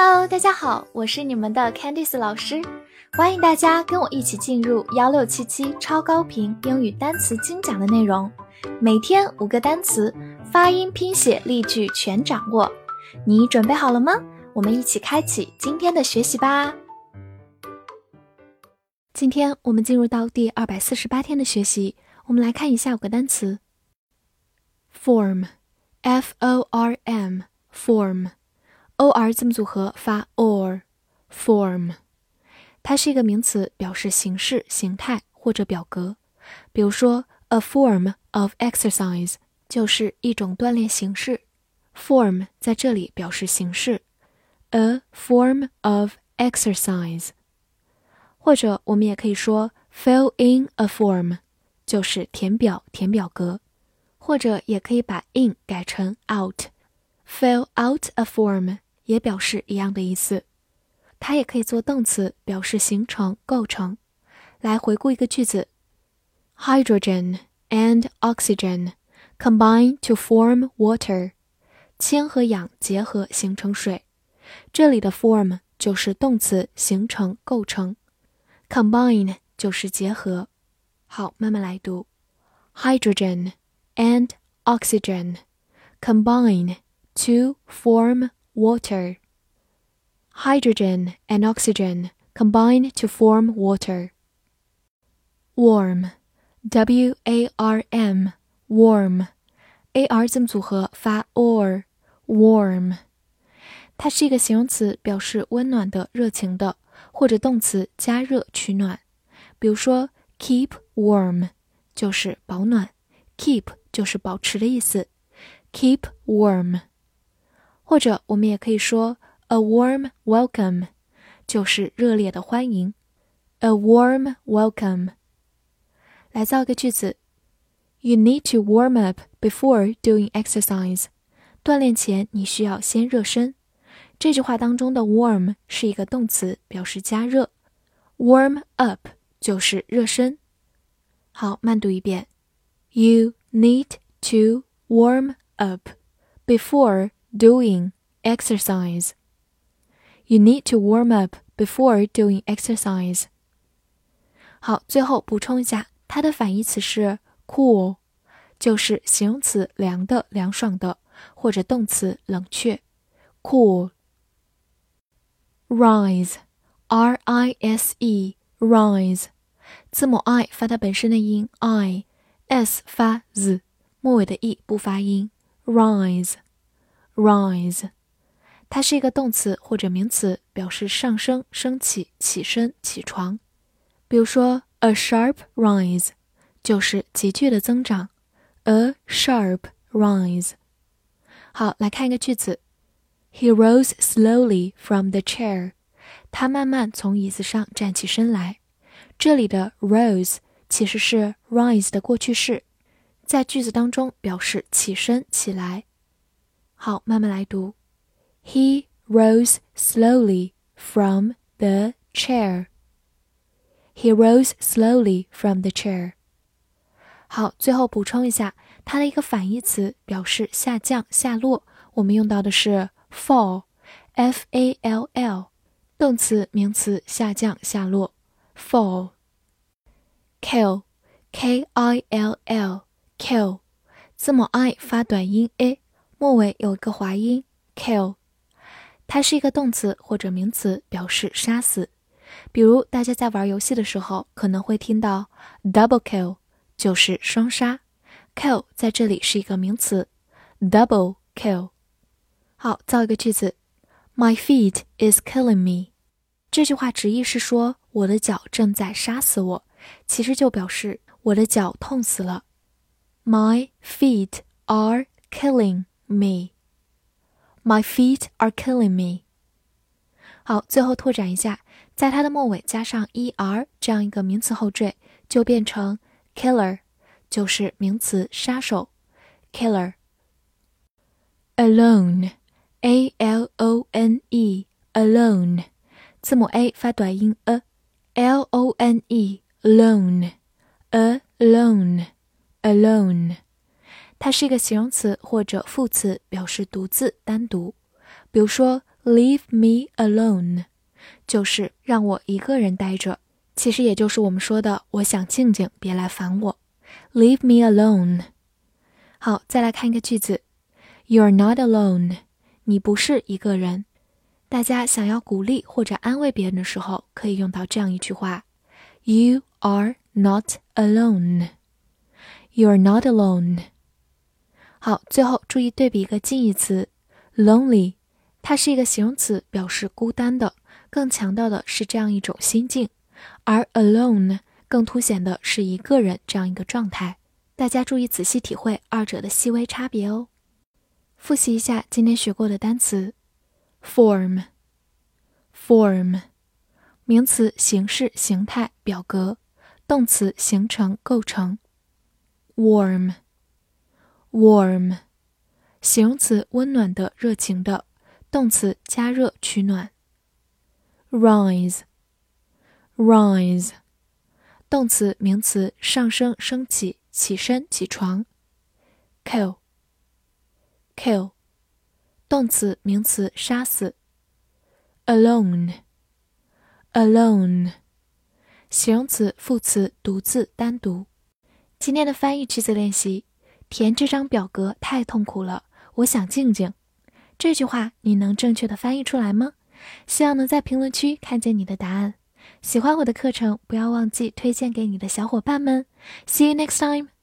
Hello，大家好，我是你们的 Candice 老师，欢迎大家跟我一起进入幺六七七超高频英语单词精讲的内容，每天五个单词，发音、拼写、例句全掌握，你准备好了吗？我们一起开启今天的学习吧。今天我们进入到第二百四十八天的学习，我们来看一下五个单词：form，f o r m，form。O r 字母组合发 or，form，它是一个名词，表示形式、形态或者表格。比如说，a form of exercise 就是一种锻炼形式。form 在这里表示形式，a form of exercise。或者我们也可以说 fill in a form，就是填表、填表格。或者也可以把 in 改成 out，fill out a form。也表示一样的意思，它也可以做动词，表示形成、构成。来回顾一个句子：Hydrogen and oxygen combine to form water。氢和氧结合形成水。这里的 form 就是动词，形成、构成；combine 就是结合。好，慢慢来读：Hydrogen and oxygen combine to form water. Hydrogen and oxygen combine to form water. Warm, W A R M, warm, A R 字母组合发 or, warm。它是一个形容词，表示温暖的、热情的，或者动词加热、取暖。比如说，keep warm 就是保暖，keep 就是保持的意思，keep warm。 或者我们也可以说 a warm welcome，就是热烈的欢迎。a warm welcome。来造一个句子：You need to warm up before doing exercise。锻炼前你需要先热身。这句话当中的 warm 是一个动词，表示加热。warm up 就是热身。好，慢读一遍：You need to warm up before Doing exercise. You need to warm up before doing exercise. 好，最后补充一下，它的反义词是 cool，就是形容词凉的、凉爽的，或者动词冷却。cool。rise，r i s e，rise，字母 i 发它本身的音 i，s 发 z，末尾的 e 不发音。rise。 Rise，它是一个动词或者名词，表示上升、升起、起身、起床。比如说，a sharp rise 就是急剧的增长。A sharp rise。好，来看一个句子：He rose slowly from the chair。他慢慢从椅子上站起身来。这里的 rose 其实是 rise 的过去式，在句子当中表示起身、起来。好，慢慢来读。He rose slowly from the chair. He rose slowly from the chair. 好，最后补充一下，它的一个反义词表示下降、下落，我们用到的是 fall，f a l l，动词、名词，下降、下落，fall。kill，k i l l，kill，字母 i 发短音 a。 末尾有一个滑音，kill，它是一个动词或者名词，表示杀死。比如大家在玩游戏的时候，可能会听到 double kill，就是双杀。kill 在这里是一个名词，double kill。好，造一个句子：My feet is killing me。这句话直译是说我的脚正在杀死我，其实就表示我的脚痛死了。My feet are killing。Me, my feet are killing me. 好，最后拓展一下，在它的末尾加上 er 这样一个名词后缀，就变成 killer，就是名词杀手。killer. Alone, a l o n e, alone. 字母 a 发短音 a，l o n e, alone, alone, alone. 它是一个形容词或者副词，表示独自、单独。比如说 Leave me alone，就是让我一个人待着。其实也就是我们说的，我想静静，别来烦我。Leave me alone。好，再来看一个句子，You're not alone，你不是一个人。大家想要鼓励或者安慰别人的时候，可以用到这样一句话：You are not alone。You're not alone。好，最后注意对比一个近义词，lonely，它是一个形容词，表示孤单的，更强调的是这样一种心境。而 alone 更凸显的是一个人这样一个状态，大家注意仔细体会二者的细微差别哦。复习一下今天学过的单词：form，form，名词形式、形态、表格；动词形成、构成 warm Warm，形容词温暖的、热情的；动词加热、取暖；rise。Rise，动词、名词，上升、升起、起身、起床。Kill，kill，动词、名词，杀死。Alone，alone，形容词、副词，独自、单独。今天的翻译句子练习：填这张表格太痛苦了，我想静静。这句话你能正确的翻译出来吗？希望能在评论区看见你的答案。喜欢我的课程，不要忘记推荐给你的小伙伴们。See you next time.